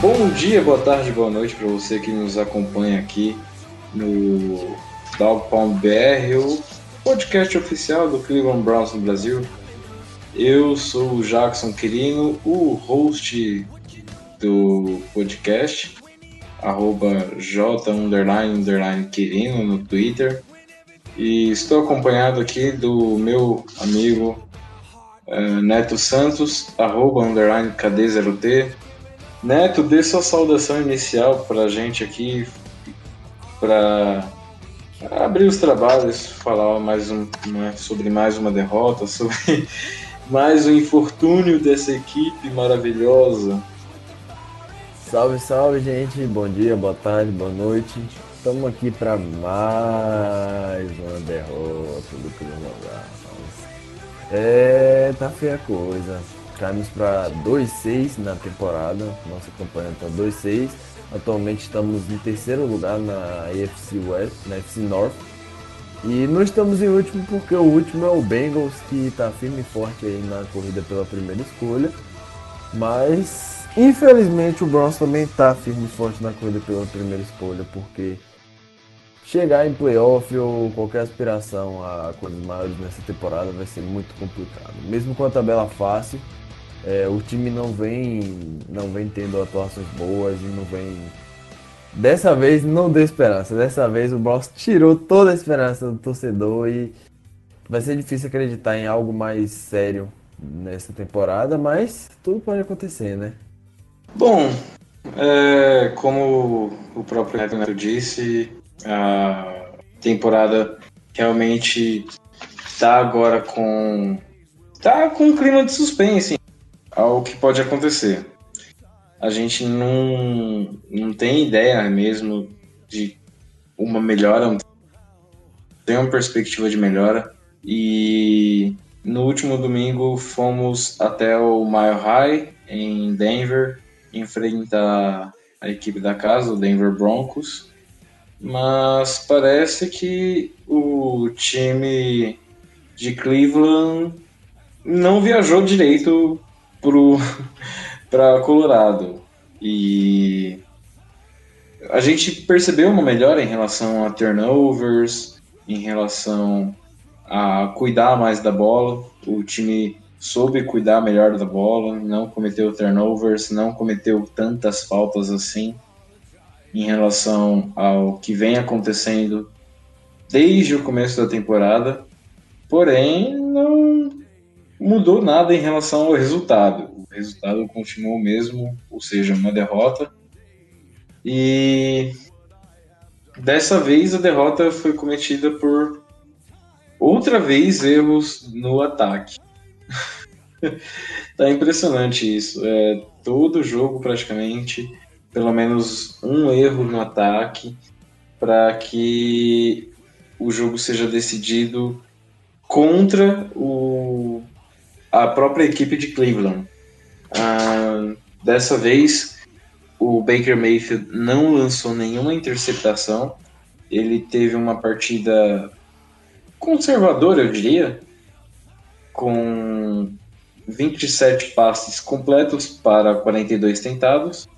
Bom dia, boa tarde, boa noite para você que nos acompanha aqui no Pound BR, o podcast oficial do Cleveland Browns no Brasil. Eu sou o Jackson Quirino, o host do podcast, arroba J underline, underline Quirino no Twitter. E estou acompanhado aqui do meu amigo eh, Neto Santos, arroba underline KD0T, Neto, dê sua saudação inicial para a gente aqui, para abrir os trabalhos, falar mais um, né, sobre mais uma derrota, sobre mais um infortúnio dessa equipe maravilhosa. Salve, salve, gente. Bom dia, boa tarde, boa noite. Estamos aqui para mais uma derrota do Browns. É, tá feia a coisa. Caímos para 2-6 na temporada. Nossa campanha tá 2-6. Atualmente estamos em terceiro lugar na AFC West, na AFC North. E não estamos em último porque o último é o Bengals que tá firme e forte aí na corrida pela primeira escolha. Mas infelizmente o Browns também tá firme e forte na corrida pela primeira escolha, porque chegar em playoff ou qualquer aspiração a coisas maiores nessa temporada vai ser muito complicado. Mesmo com a tabela fácil, é, o time não vem, não vem tendo atuações boas e não vem. Dessa vez não deu esperança. Dessa vez o Browns tirou toda a esperança do torcedor e vai ser difícil acreditar em algo mais sério nessa temporada, mas tudo pode acontecer, né? Bom, é, como o próprio Neto disse, a temporada realmente tá agora com tá com um clima de suspense ao que pode acontecer. A gente não, não tem ideia mesmo de uma melhora, tem uma perspectiva de melhora. E no último domingo fomos até o Mile High em Denver enfrentar a equipe da casa, o Denver Broncos. Mas parece que o time de Cleveland não viajou direito para Colorado. E a gente percebeu uma melhora em relação a turnovers, em relação a cuidar mais da bola. O time soube cuidar melhor da bola, não cometeu turnovers, não cometeu tantas faltas assim em relação ao que vem acontecendo desde o começo da temporada. Porém, não mudou nada em relação ao resultado. O resultado continuou o mesmo, ou seja, uma derrota. E dessa vez a derrota foi cometida por outra vez erros no ataque. tá impressionante isso. É, todo jogo praticamente, pelo menos um erro no ataque para que o jogo seja decidido contra o, a própria equipe de Cleveland. Ah, dessa vez, o Baker Mayfield não lançou nenhuma interceptação. Ele teve uma partida conservadora, eu diria, com 27 passes completos para 42 tentados,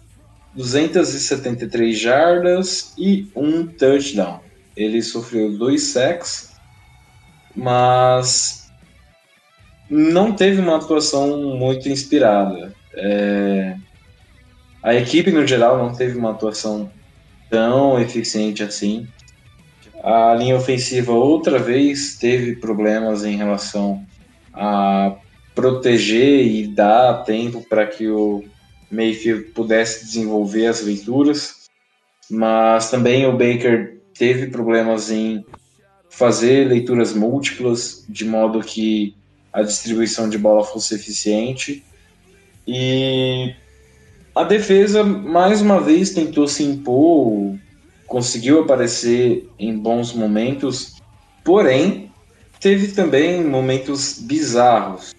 273 jardas e um touchdown. Ele sofreu dois sacks, mas não teve uma atuação muito inspirada. É, a equipe, no geral, não teve uma atuação tão eficiente assim. A linha ofensiva, outra vez, teve problemas em relação a proteger e dar tempo para que o Mayfield pudesse desenvolver as leituras. Mas também o Baker teve problemas em fazer leituras múltiplas, de modo que a distribuição de bola fosse eficiente. E a defesa, mais uma vez, tentou se impor, conseguiu aparecer em bons momentos, porém, teve também momentos bizarros,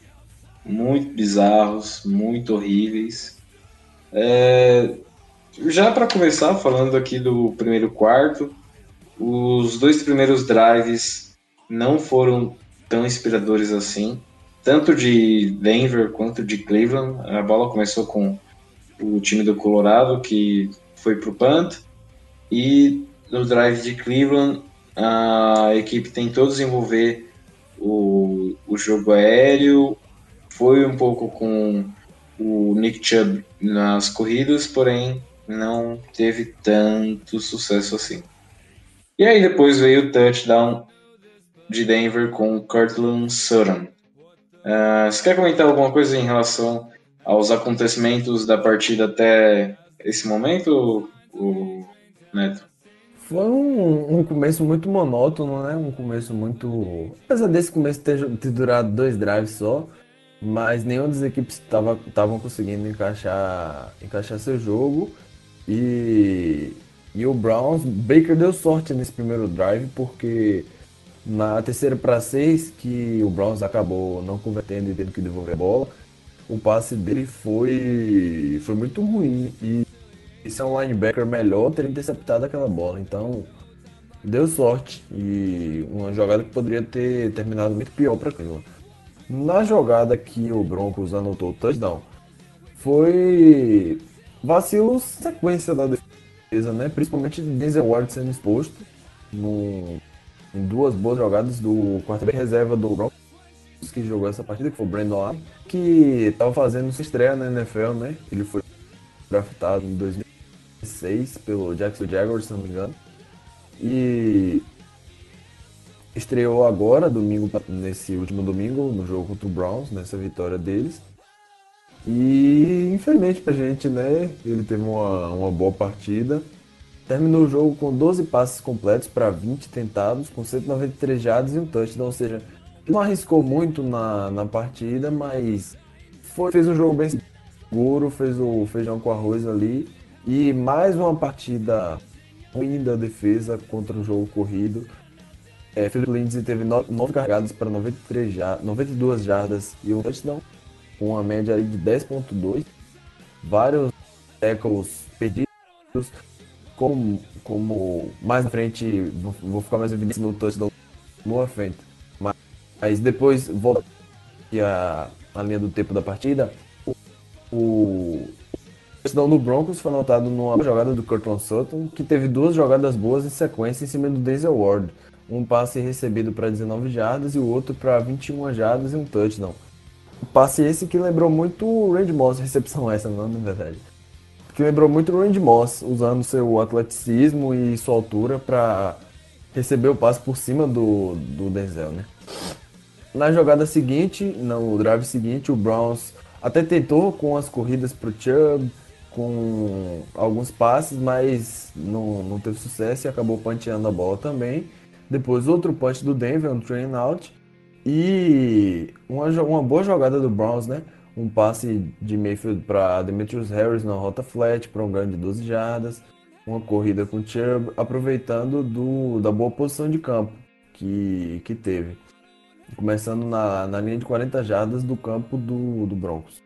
muito bizarros, muito horríveis. É, já para começar, falando aqui do primeiro quarto, os dois primeiros drives não foram tão inspiradores assim, tanto de Denver quanto de Cleveland. A bola começou com o time do Colorado, que foi para o punt, e no drive de Cleveland, a equipe tentou desenvolver o, o jogo aéreo, foi um pouco com o Nick Chubb nas corridas, porém não teve tanto sucesso assim. E aí depois veio o touchdown de Denver com Cortland Sutton. Uh, você quer comentar alguma coisa em relação aos acontecimentos da partida até esse momento, o Neto? Foi um, um, começo muito monótono, né? Um começo muito. Apesar desse começo ter, ter durado dois drives só, mas nenhuma das equipes estavam conseguindo encaixar, encaixar seu jogo. E, e o Browns, Baker deu sorte nesse primeiro drive, porque na terceira para seis, que o Browns acabou não convertendo e tendo que devolver a bola, o passe dele foi, foi muito ruim. E, e se é um linebacker melhor, teria interceptado aquela bola. Então, deu sorte. E uma jogada que poderia ter terminado muito pior para Cleveland. Na jogada que o Broncos anotou o touchdown, foi vacilos sequência da defesa, né? Principalmente Denzel Ward sendo exposto no, em duas boas jogadas do quarterback reserva do Broncos que jogou essa partida, que foi o Brandon Allen, que estava fazendo sua estreia na NFL, né? Ele foi draftado em 2006 pelo Jackson Jaguars, se não me engano. E estreou agora, domingo, nesse último domingo, no jogo contra o Browns, nessa vitória deles. E infelizmente pra gente, né? Ele teve uma, uma boa partida. Terminou o jogo com 12 passes completos para 20 tentados, com 193 jardas e um touchdown, ou seja, não arriscou muito na, na partida, mas foi, fez um jogo bem seguro, fez o feijão com arroz ali. E mais uma partida ruim da defesa contra o jogo corrido. É, Philip Lindsay teve 9 carregadas para 93 jardas, 92 jardas e um touchdown, com uma média de 10.2. Vários tackles perdidos, como, como mais na frente, vou, vou ficar mais evidente no touchdown no frente. Mas, mas depois volta a, a linha do tempo da partida. O, o touchdown do Broncos foi anotado numa jogada do Cortland Sutton, que teve duas jogadas boas em sequência em cima do Denzel Ward um passe recebido para 19 jardas e o outro para 21 jardas e um touchdown. Passe esse que lembrou muito o Randy Moss, recepção essa, não, na verdade. Que lembrou muito o Randy Moss, usando seu atleticismo e sua altura para receber o passe por cima do, do Denzel, né? Na jogada seguinte, no drive seguinte, o Browns até tentou com as corridas pro Chubb, com alguns passes, mas não, não teve sucesso e acabou panteando a bola também. Depois outro punch do Denver, um train out. E uma, uma boa jogada do Browns, né? Um passe de Mayfield para Demetrius Harris na rota flat para um ganho de 12 jardas. Uma corrida com Chubb, aproveitando do, da boa posição de campo que, que teve. Começando na, na linha de 40 jardas do campo do, do Broncos.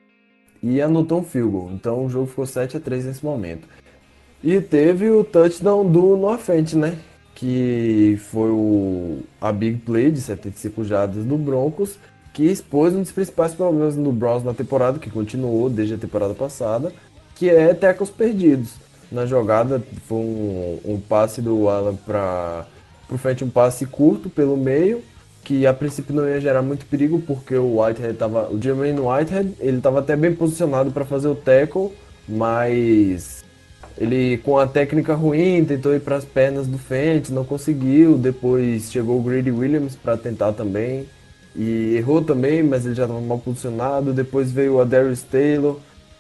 E anotou um field goal. Então o jogo ficou 7 a 3 nesse momento. E teve o touchdown do Norfent, né? que foi o, a big play de 75 jardas do Broncos, que expôs um dos principais problemas no Browns na temporada, que continuou desde a temporada passada, que é tackles perdidos. Na jogada foi um, um passe do Alan para o frente, um passe curto pelo meio, que a princípio não ia gerar muito perigo, porque o Whitehead tava. O Jermaine Whitehead, ele tava até bem posicionado para fazer o tackle, mas ele com a técnica ruim tentou ir para as pernas do Fent, não conseguiu. Depois chegou o Grady Williams para tentar também e errou também, mas ele já estava mal posicionado. Depois veio o Darius Taylor,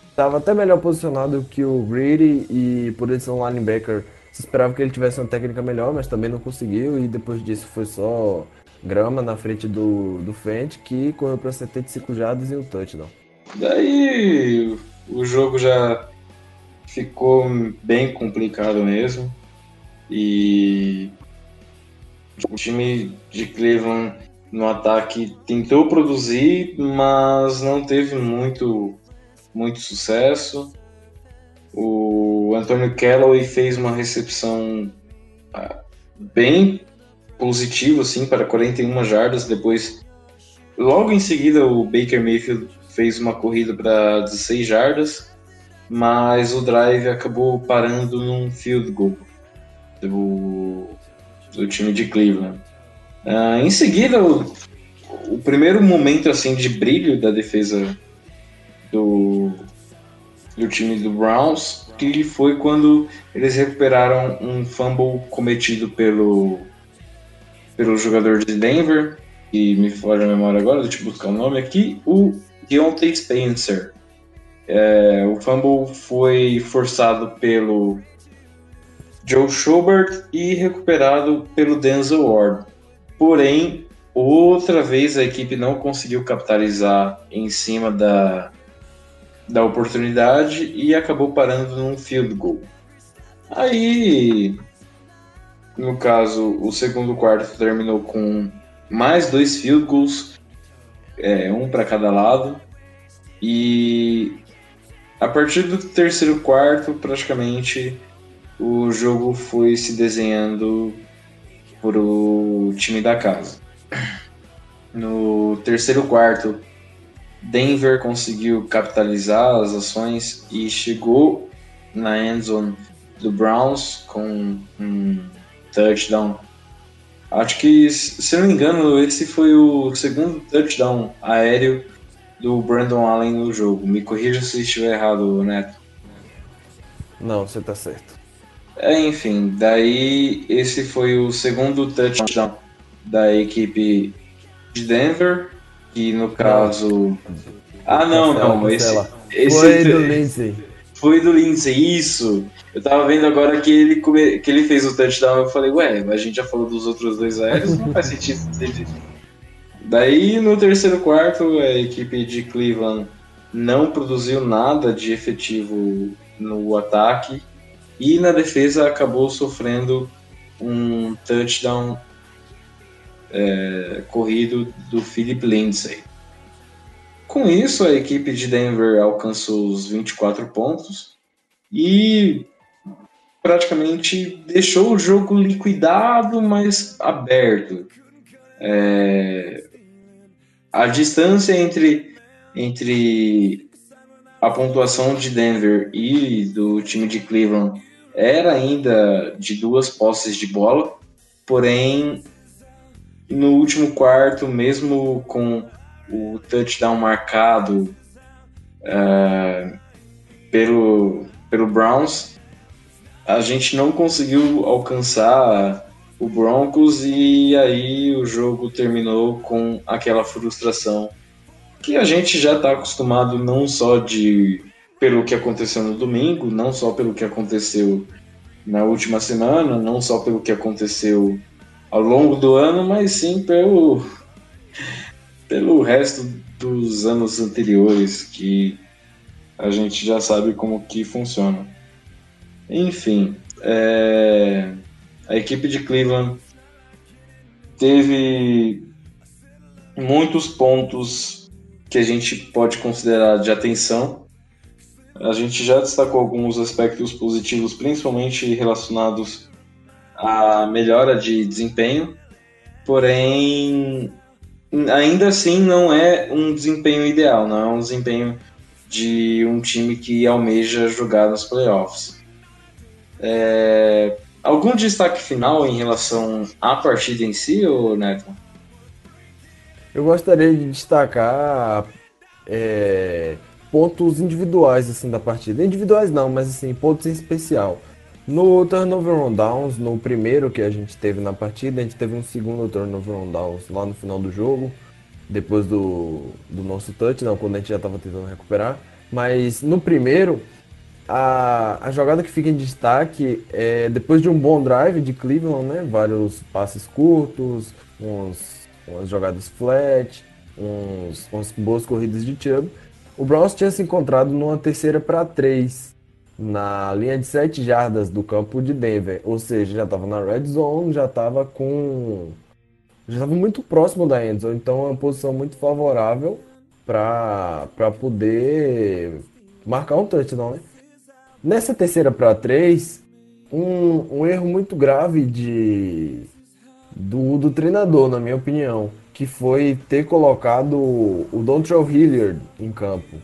estava até melhor posicionado que o Grady e por ele ser um linebacker, se esperava que ele tivesse uma técnica melhor, mas também não conseguiu. E depois disso foi só grama na frente do, do Fent, que correu para 75 jardas e um touchdown. Daí o jogo já ficou bem complicado mesmo. E o time de Cleveland no ataque tentou produzir, mas não teve muito, muito sucesso. O Antônio Callaway fez uma recepção ah, bem positiva, assim, para 41 jardas. Depois, logo em seguida, o Baker Mayfield fez uma corrida para 16 jardas, mas o drive acabou parando num field goal do, do time de Cleveland. Uh, em seguida, o, o, primeiro momento assim de brilho da defesa do, do time do Browns que foi quando eles recuperaram um fumble cometido pelo pelo jogador de Denver e me foge a memória agora, deixa eu buscar o nome aqui, o Deontay Spencer. É, o fumble foi forçado pelo Joe Schubert e recuperado pelo Denzel Ward. Porém, outra vez a equipe não conseguiu capitalizar em cima da, da oportunidade e acabou parando num field goal. Aí, no caso, o segundo quarto terminou com mais dois field goals, é, um para cada lado. E a partir do terceiro quarto, praticamente, o jogo foi se desenhando para o time da casa. No terceiro quarto, Denver conseguiu capitalizar as ações e chegou na endzone do Browns com um touchdown. Acho que, se não me engano, esse foi o segundo touchdown aéreo do Brandon Allen no jogo. Me corrija se estiver errado, Neto. Não, você tá certo. É, enfim, daí esse foi o segundo touchdown da equipe de Denver, que no caso. Ah, não, não, esse, esse. Foi do Lindsay. Foi do Lindsay, isso. Eu tava vendo agora que ele, que ele fez o touchdown, eu falei, ué, a gente já falou dos outros dois aéreos, não faz sentido. Daí no terceiro quarto, a equipe de Cleveland não produziu nada de efetivo no ataque e na defesa acabou sofrendo um touchdown é, corrido do Philip Lindsay. Com isso, a equipe de Denver alcançou os 24 pontos e praticamente deixou o jogo liquidado, mas aberto. É, a distância entre, entre a pontuação de Denver e do time de Cleveland era ainda de duas posses de bola, porém no último quarto, mesmo com o touchdown marcado uh, pelo, pelo Browns, a gente não conseguiu alcançar o Broncos e aí o jogo terminou com aquela frustração que a gente já está acostumado não só de pelo que aconteceu no domingo, não só pelo que aconteceu na última semana, não só pelo que aconteceu ao longo do ano, mas sim pelo, pelo resto dos anos anteriores, que a gente já sabe como que funciona. Enfim, é, a equipe de Cleveland teve muitos pontos que a gente pode considerar de atenção a gente já destacou alguns aspectos positivos, principalmente relacionados à melhora de desempenho, porém, ainda assim não é um desempenho ideal, não é um desempenho de um time que almeja jogar nos playoffs. É... Algum destaque final em relação à partida em si, ou Neto? eu gostaria de destacar é, pontos individuais assim da partida. Individuais não, mas assim, pontos em especial. No turnover on downs, no primeiro que a gente teve na partida, a gente teve um segundo turnover on downs lá no final do jogo, depois do, do nosso touchdown, quando a gente já estava tentando recuperar. Mas no primeiro, a, a jogada que fica em destaque é depois de um bom drive de Cleveland, né? Vários passes curtos, uns, umas jogadas flat, uns, umas boas corridas de Chubb. O Browns tinha se encontrado numa terceira para três na linha de 7 jardas do campo de Denver, ou seja, já estava na red zone, já estava com já estava muito próximo da end zone, então é uma posição muito favorável para poder marcar um touchdown, né? Nessa terceira para três, um, um erro muito grave de do, do treinador, na minha opinião, que foi ter colocado o Dontrell Hilliard em campo.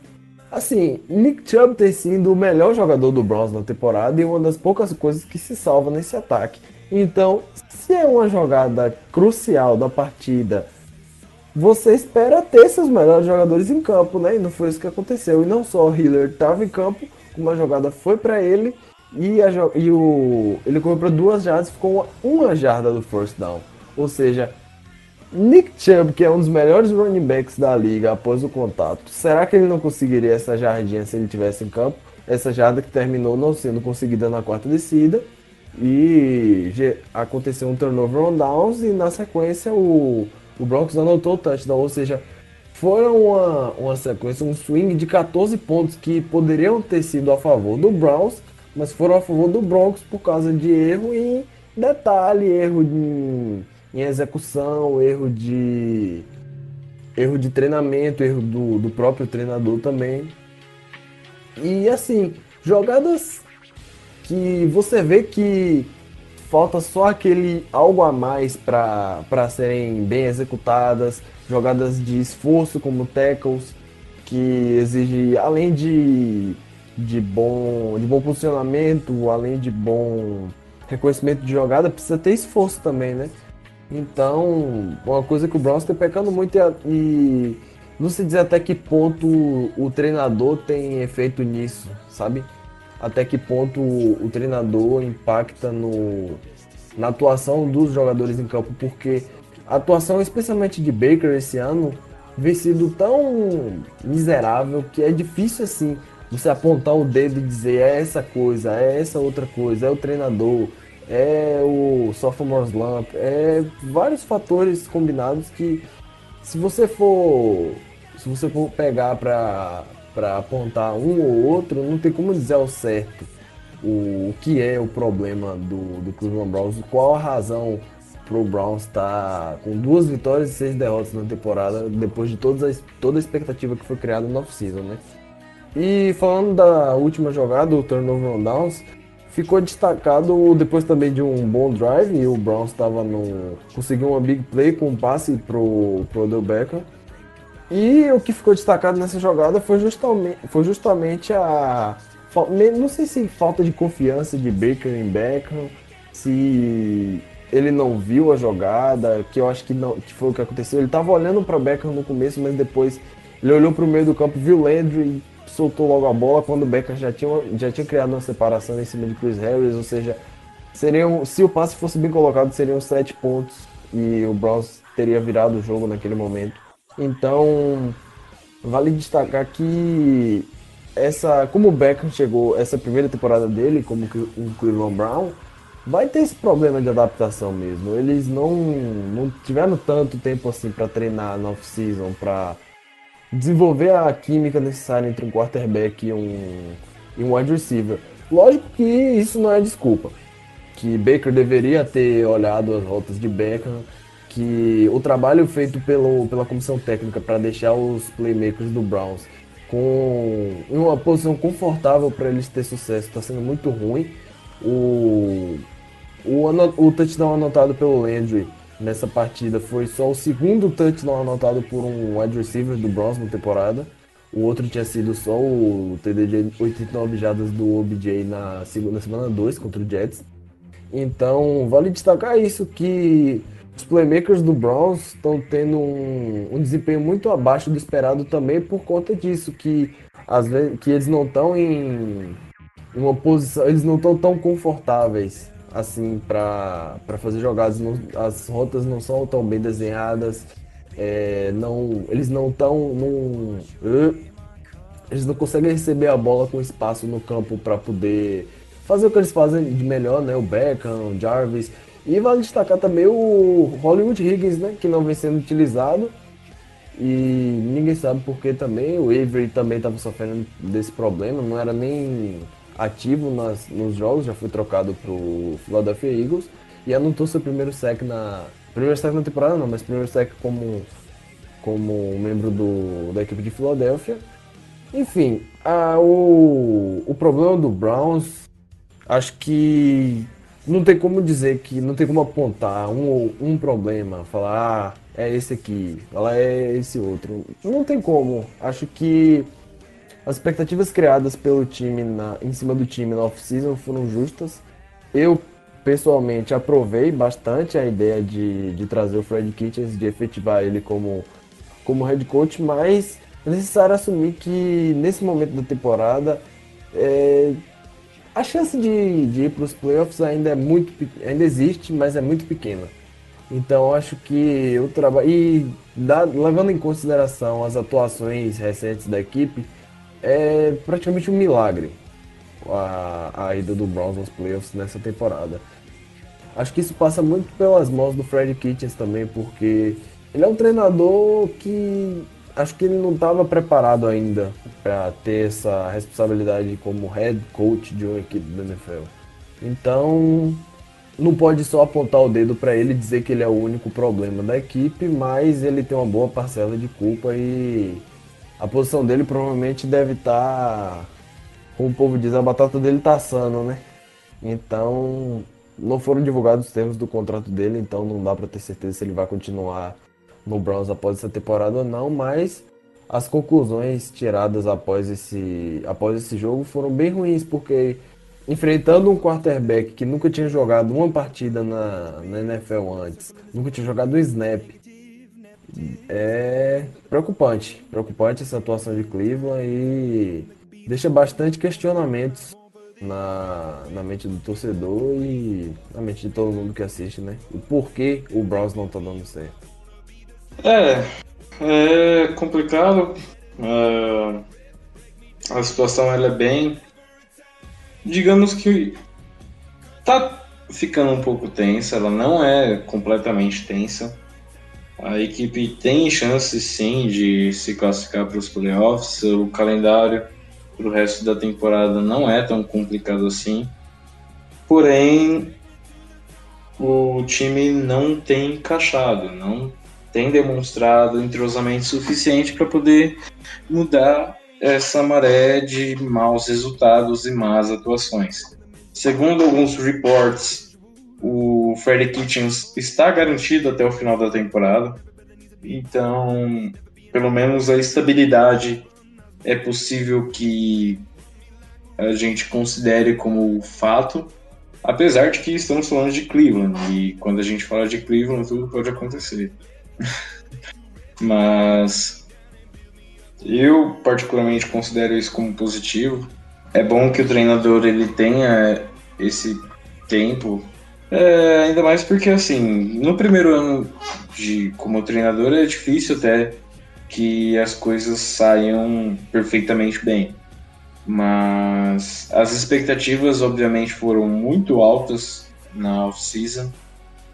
Assim, Nick Chubb tem sido o melhor jogador do Browns na temporada e uma das poucas coisas que se salva nesse ataque. Então, se é uma jogada crucial da partida, você espera ter seus melhores jogadores em campo, né? E não foi isso que aconteceu. E não só o Hiller estava em campo, como a jogada foi para ele e, a, e o, ele correu para duas jardas ficou uma, uma jarda do first down. Ou seja, Nick Chubb, que é um dos melhores running backs da liga após o contato, será que ele não conseguiria essa jardinha se ele tivesse em campo? Essa jarda que terminou não sendo conseguida na quarta descida. E aconteceu um turnover on downs e na sequência o, o Broncos anotou o touchdown. Ou seja, foi uma, uma sequência, um swing de 14 pontos que poderiam ter sido a favor do Browns, mas foram a favor do Broncos por causa de erro em detalhe, erro de em execução, erro de erro de treinamento, erro do, do próprio treinador também. E assim, jogadas que você vê que falta só aquele algo a mais para serem bem executadas, jogadas de esforço como tackles, que exige além de, de, bom, de bom posicionamento, além de bom reconhecimento de jogada, precisa ter esforço também, né? Então, uma coisa que o Browns está pecando muito é, e não se diz até que ponto o treinador tem efeito nisso, sabe? Até que ponto o treinador impacta no, na atuação dos jogadores em campo, porque a atuação, especialmente de Baker esse ano, vem sido tão miserável que é difícil assim você apontar o dedo e dizer é essa coisa, é essa outra coisa, é o treinador, é o sophomore slump, é vários fatores combinados que se você for se você for pegar para para apontar um ou outro, não tem como dizer ao certo o, o que é o problema do, do Cleveland Browns, qual a razão pro Browns estar tá com duas vitórias e seis derrotas na temporada, depois de toda a, toda a expectativa que foi criada no off-season, né? E falando da última jogada, o turnover on downs, ficou destacado depois também de um bom drive e o Browns estava no conseguiu uma big play com um passe pro pro Odell Beckham. E o que ficou destacado nessa jogada foi justamente foi justamente a não sei se falta de confiança de Baker em Beckham, se ele não viu a jogada, que eu acho que não que foi o que aconteceu. Ele estava olhando para Beckham no começo, mas depois ele olhou para o meio do campo, viu Landry soltou logo a bola quando o Becker já tinha, já tinha criado uma separação em cima de Chris Harris, ou seja, seriam, se o passe fosse bem colocado, seriam sete pontos e o Browns teria virado o jogo naquele momento. Então, vale destacar que essa, como o Beckham chegou essa primeira temporada dele como um Cleveland Brown, vai ter esse problema de adaptação mesmo. Eles não, não tiveram tanto tempo assim para treinar na off-season, para desenvolver a química necessária entre um quarterback e um, e um wide receiver. Lógico que isso não é desculpa. Que Baker deveria ter olhado as rotas de Beckham, que o trabalho feito pelo, pela comissão técnica para deixar os playmakers do Browns com uma posição confortável para eles ter sucesso está sendo muito ruim. O, o, o touchdown anotado pelo Landry nessa partida foi só o segundo touchdown anotado por um wide receiver do Browns na temporada. O outro tinha sido só o TD de 89 jadas do OBJ na segunda semana 2 contra o Jets. Então, vale destacar isso que os playmakers do Browns estão tendo um, um, desempenho muito abaixo do esperado também por conta disso, que às vezes que eles não estão em uma posição, eles não estão tão confortáveis assim para fazer jogadas, não, as rotas não são tão bem desenhadas, é, não, eles não estão eles não conseguem receber a bola com espaço no campo para poder fazer o que eles fazem de melhor, né? O Beckham, o Jarvis. E vale destacar também o Hollywood Higgins, né? Que não vem sendo utilizado. E ninguém sabe por que também. O Avery também estava sofrendo desse problema. Não era nem ativo nas, nos jogos. Já foi trocado para o Philadelphia Eagles. E anotou seu primeiro sec na... Primeiro sec na temporada não, mas primeiro sec como, como membro do, da equipe de Filadélfia. Enfim, a, o, o problema do Browns, acho que não tem como dizer que não tem como apontar um, um problema, falar, ah, é esse aqui, falar é esse outro. Não tem como. Acho que as expectativas criadas pelo time na, em cima do time na off-season foram justas. Eu pessoalmente aprovei bastante a ideia de, de trazer o Fred Kitchens, de efetivar ele como, como head coach, mas é necessário assumir que nesse momento da temporada é, a chance de, de ir para os playoffs ainda é muito ainda existe, mas é muito pequena. Então acho que o trabalho e levando em consideração as atuações recentes da equipe, é praticamente um milagre a, a ida do Browns aos playoffs nessa temporada. Acho que isso passa muito pelas mãos do Fred Kitchens também, porque ele é um treinador que acho que ele não estava preparado ainda para ter essa responsabilidade como head coach de uma equipe da NFL. Então, não pode só apontar o dedo para ele dizer que ele é o único problema da equipe, mas ele tem uma boa parcela de culpa e a posição dele provavelmente deve estar, tá, como o povo diz, a batata dele tá assando, né? Então, não foram divulgados os termos do contrato dele, então não dá para ter certeza se ele vai continuar no Browns após essa temporada ou não, mas as conclusões tiradas após esse, após esse jogo foram bem ruins, porque enfrentando um quarterback que nunca tinha jogado uma partida na, na NFL antes, nunca tinha jogado um snap, é preocupante. Preocupante essa atuação de Cleveland e deixa bastante questionamentos na, na mente do torcedor e na mente de todo mundo que assiste, né? O porquê o Browns não tá dando certo. É, é complicado. É, a situação ela é bem. Digamos que tá ficando um pouco tensa, ela não é completamente tensa. A equipe tem chances sim de se classificar para os playoffs. O calendário para o resto da temporada não é tão complicado assim. Porém, o time não tem encaixado, não tem demonstrado entrosamento suficiente para poder mudar essa maré de maus resultados e más atuações. Segundo alguns reports, o Freddy Kitchens está garantido até o final da temporada, então pelo menos a estabilidade é possível que a gente considere como fato, apesar de que estamos falando de Cleveland e quando a gente fala de Cleveland tudo pode acontecer. Mas eu particularmente considero isso como positivo. É bom que o treinador ele tenha esse tempo, é, ainda mais porque assim, no primeiro ano de como treinador é difícil até que as coisas saiam perfeitamente bem. Mas as expectativas obviamente foram muito altas na off-season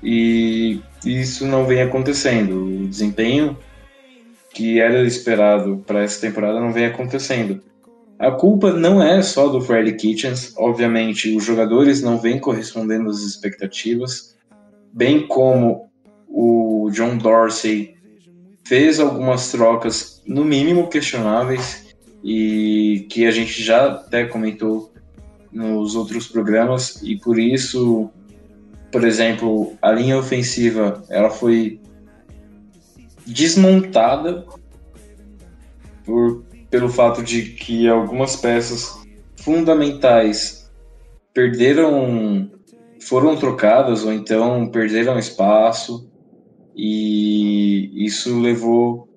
e isso não vem acontecendo. O desempenho que era esperado para essa temporada não vem acontecendo. A culpa não é só do Freddy Kitchens, obviamente os jogadores não vêm correspondendo às expectativas, bem como o John Dorsey fez algumas trocas no mínimo questionáveis e que a gente já até comentou nos outros programas e por isso por exemplo, a linha ofensiva ela foi desmontada por, pelo fato de que algumas peças fundamentais perderam, foram trocadas ou então perderam espaço. e isso levou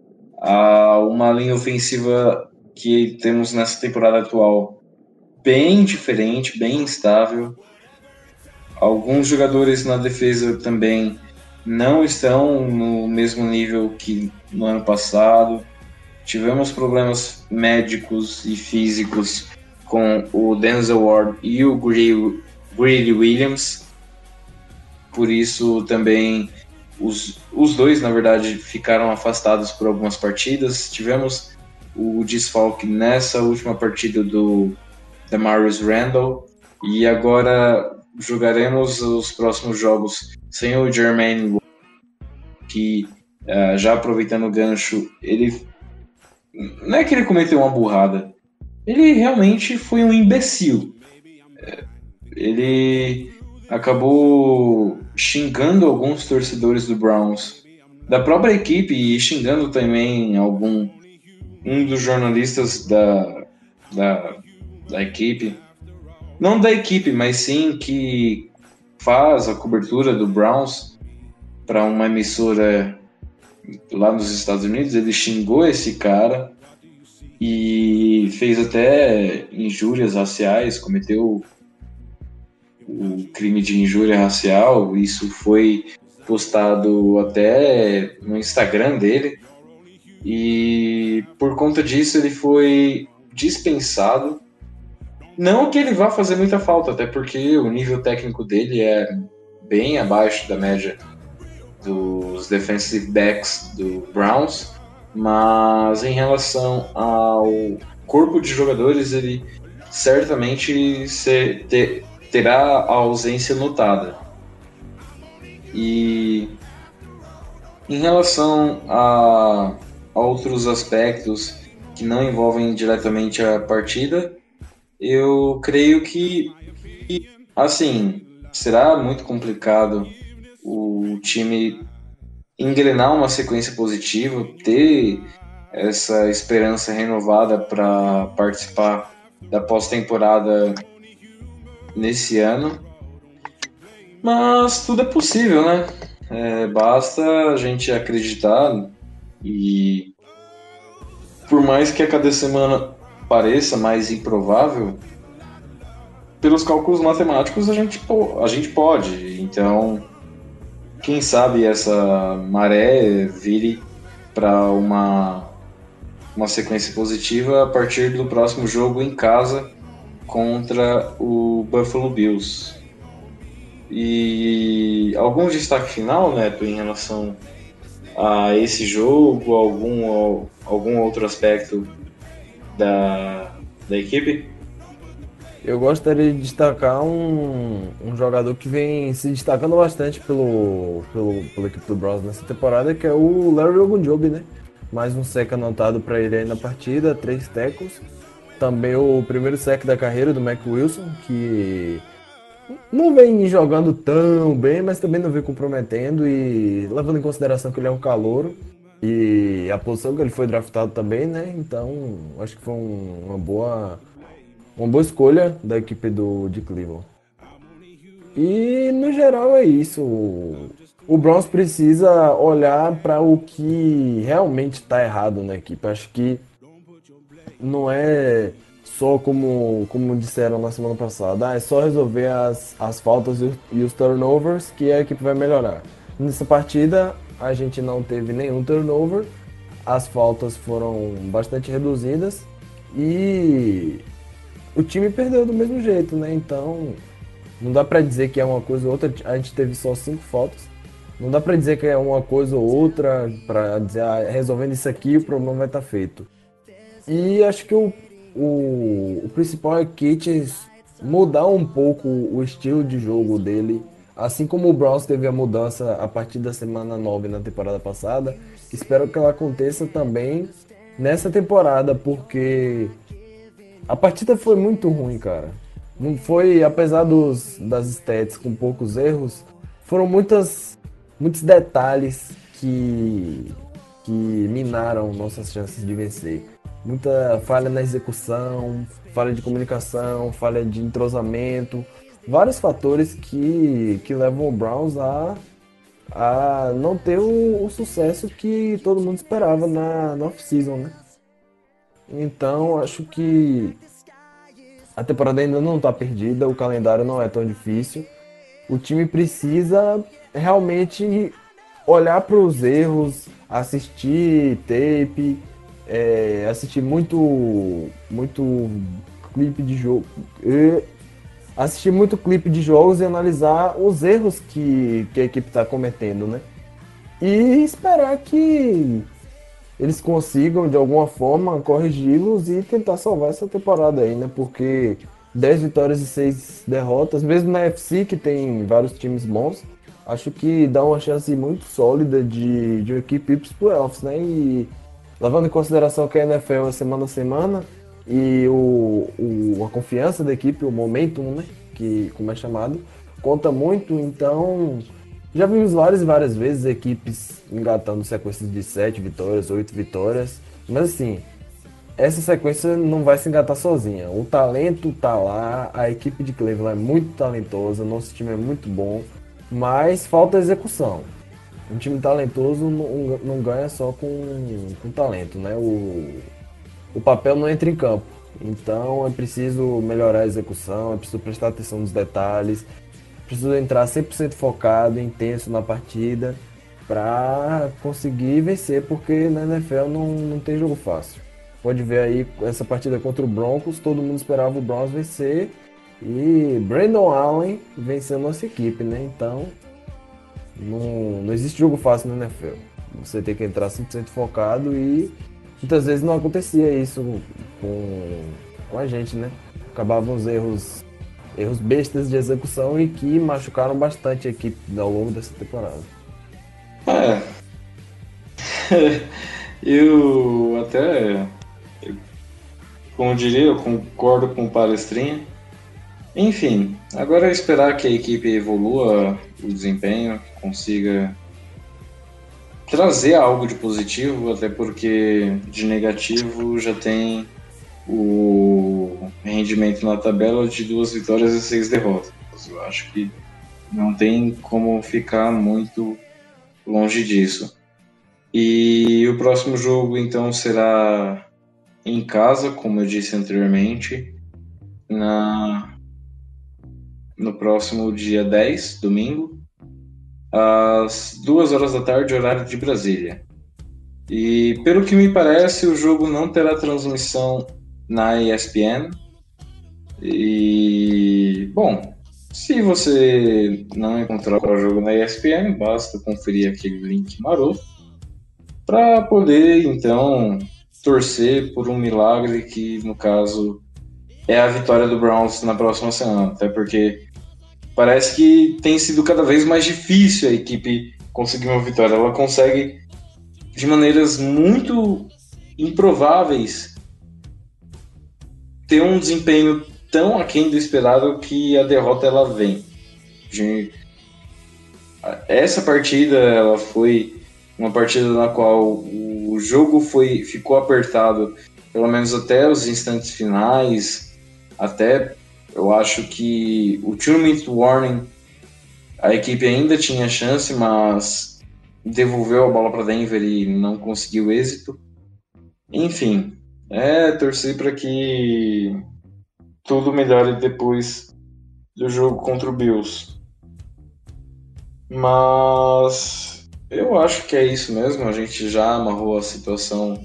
a uma linha ofensiva que temos nessa temporada atual bem diferente, bem instável. Alguns jogadores na defesa também não estão no mesmo nível que no ano passado. Tivemos problemas médicos e físicos com o Denzel Ward e o Greedy Williams. Por isso também os, os dois, na verdade, ficaram afastados por algumas partidas. Tivemos o desfalque nessa última partida do Demarius Randall e agora jogaremos os próximos jogos sem o Jermaine que uh, já aproveitando o gancho, ele não é que ele cometeu uma burrada, ele realmente foi um imbecil. É, ele acabou xingando alguns torcedores do Browns, da própria equipe e xingando também algum um dos jornalistas da, da, da equipe. Não da equipe, mas sim que faz a cobertura do Browns para uma emissora lá nos Estados Unidos. Ele xingou esse cara e fez até injúrias raciais, cometeu o crime de injúria racial. Isso foi postado até no Instagram dele. E por conta disso ele foi dispensado. Não que ele vá fazer muita falta, até porque o nível técnico dele é bem abaixo da média dos defensive backs do Browns mas em relação ao corpo de jogadores, ele certamente ser, ter, terá a ausência notada. E em relação a, a outros aspectos que não envolvem diretamente a partida, eu creio que, assim, será muito complicado o time engrenar uma sequência positiva, ter essa esperança renovada para participar da pós-temporada nesse ano. Mas tudo é possível, né? É, basta a gente acreditar e por mais que a cada semana pareça mais improvável, pelos cálculos matemáticos a gente, a gente pode. Então quem sabe essa maré vire para uma, uma sequência positiva a partir do próximo jogo em casa contra o Buffalo Bills. E algum destaque final, Neto, em relação a esse jogo, algum, algum outro aspecto da, da equipe? Eu gostaria de destacar um, um jogador que vem se destacando bastante pelo, pelo, pela equipe do Browns nessa temporada, que é o Larry Ogunjobi, né? Mais um sec anotado para ele aí na partida, três tackles. Também o primeiro sec da carreira do Mac Wilson, que não vem jogando tão bem, mas também não vem comprometendo e levando em consideração que ele é um calouro e a posição que ele foi draftado também, né? Então, acho que foi um, uma boa uma boa escolha da equipe do, de Cleveland. E no geral é isso. O Browns precisa olhar para o que realmente está errado na equipe. Acho que não é só como, como disseram na semana passada, ah, é só resolver as, as faltas e os turnovers que a equipe vai melhorar. Nessa partida a gente não teve nenhum turnover, as faltas foram bastante reduzidas e o time perdeu do mesmo jeito, né? Então, não dá para dizer que é uma coisa ou outra. A gente teve só cinco faltas. Não dá para dizer que é uma coisa ou outra para dizer, ah, resolvendo isso aqui o problema vai estar tá feito. E acho que o, o, o principal é Kit mudar um pouco o estilo de jogo dele. Assim como o Browns teve a mudança a partir da semana 9 na temporada passada, espero que ela aconteça também nessa temporada, porque a partida foi muito ruim, cara. Não foi, apesar dos, das stats com poucos erros, foram muitas, muitos detalhes que, que minaram nossas chances de vencer. Muita falha na execução, falha de comunicação, falha de entrosamento, vários fatores que, que levam o Browns a a não ter o, o sucesso que todo mundo esperava na, na off-season, né? Então, acho que a temporada ainda não está perdida, o calendário não é tão difícil. O time precisa realmente olhar para os erros, assistir tape, é, assistir muito, muito clipe de jogo, assistir muito clipe de jogos e analisar os erros que, que a equipe está cometendo, né? E esperar que eles consigam de alguma forma corrigi-los e tentar salvar essa temporada aí, né? Porque 10 vitórias e 6 derrotas, mesmo na FC que tem vários times bons, acho que dá uma chance muito sólida de, de uma equipe ir para os playoffs, né? E levando em consideração que a NFL é semana a semana, e o, o, a confiança da equipe, o momentum, né? Que, como é chamado, conta muito. Então, já vimos várias e várias vezes equipes engatando sequências de 7 vitórias, 8 vitórias. Mas assim, essa sequência não vai se engatar sozinha. O talento tá lá, a equipe de Cleveland é muito talentosa, nosso time é muito bom, mas falta execução. Um time talentoso não, ganha só com, com talento, né? O, o papel não entra em campo. Então é preciso melhorar a execução, é preciso prestar atenção nos detalhes, preciso entrar 100% focado, intenso na partida para conseguir vencer, porque na NFL não, não tem jogo fácil. Pode ver aí essa partida contra o Broncos, todo mundo esperava o Browns vencer e Brandon Allen venceu nossa equipe, né? Então não, não existe jogo fácil na NFL. Você tem que entrar 100% focado e muitas vezes não acontecia isso com, com a gente, né? Acabavam os erros, erros bestas de execução e que machucaram bastante a equipe ao longo dessa temporada. É. eu até. Como diria, eu concordo com o palestrinha. Enfim, agora é esperar que a equipe evolua o desempenho, consiga trazer algo de positivo, até porque de negativo já tem o rendimento na tabela de duas vitórias e seis derrotas. Eu acho que não tem como ficar muito longe disso. E o próximo jogo então será em casa, como eu disse anteriormente, na no próximo dia 10, domingo, às duas horas da tarde, horário de Brasília. E pelo que me parece, o jogo não terá transmissão na ESPN. E bom, se você não encontrar o jogo na ESPN, basta conferir aquele link maroto para poder então torcer por um milagre que no caso é a vitória do Browns na próxima semana, até porque parece que tem sido cada vez mais difícil a equipe conseguir uma vitória. Ela consegue de maneiras muito improváveis ter um desempenho tão aquém do esperado que a derrota ela vem. Essa partida ela foi uma partida na qual o jogo foi ficou apertado pelo menos até os instantes finais, até eu acho que o two-minute warning, a equipe ainda tinha chance, mas devolveu a bola para Denver e não conseguiu êxito. Enfim, é torcer para que tudo melhore depois do jogo contra o Bills. Mas eu acho que é isso mesmo. A gente já amarrou a situação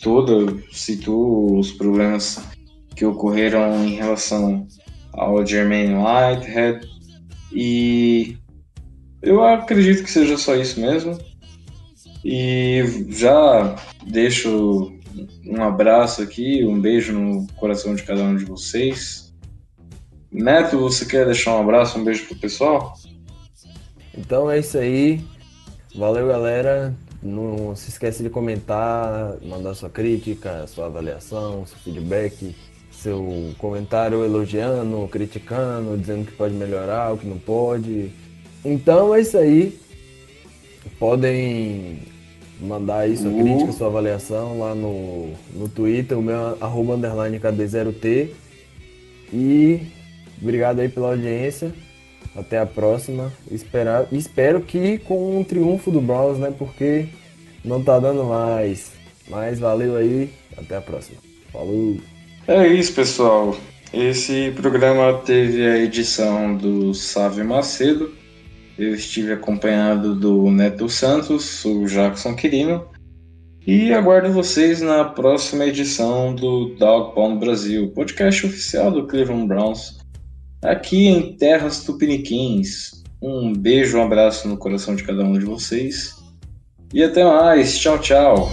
toda, citou os problemas que ocorreram em relação ao Jermaine Whitehead e eu acredito que seja só isso mesmo. E já deixo um abraço aqui, um beijo no coração de cada um de vocês. Neto, você quer deixar um abraço, um beijo pro pessoal? Então é isso aí. Valeu, galera. Não se esquece de comentar, mandar sua crítica, sua avaliação, seu feedback seu comentário elogiando, criticando, dizendo que pode melhorar, o que não pode. Então é isso aí. Podem mandar aí sua uh. crítica, sua avaliação lá no, no Twitter, o meu arroba underline KD0T. E obrigado aí pela audiência. Até a próxima. Esperar, espero que com um triunfo do Browns, né? Porque não tá dando mais. Mas valeu aí. Até a próxima. Falou. É isso, pessoal. Esse programa teve a edição do Sávio Macedo. Eu estive acompanhado do Neto Santos, o Jackson Quirino. E aguardo vocês na próxima edição do Dog Pound Brasil, podcast oficial do Cleveland Browns, aqui em Terras Tupiniquins. Um beijo, um abraço no coração de cada um de vocês. E até mais. Tchau, tchau.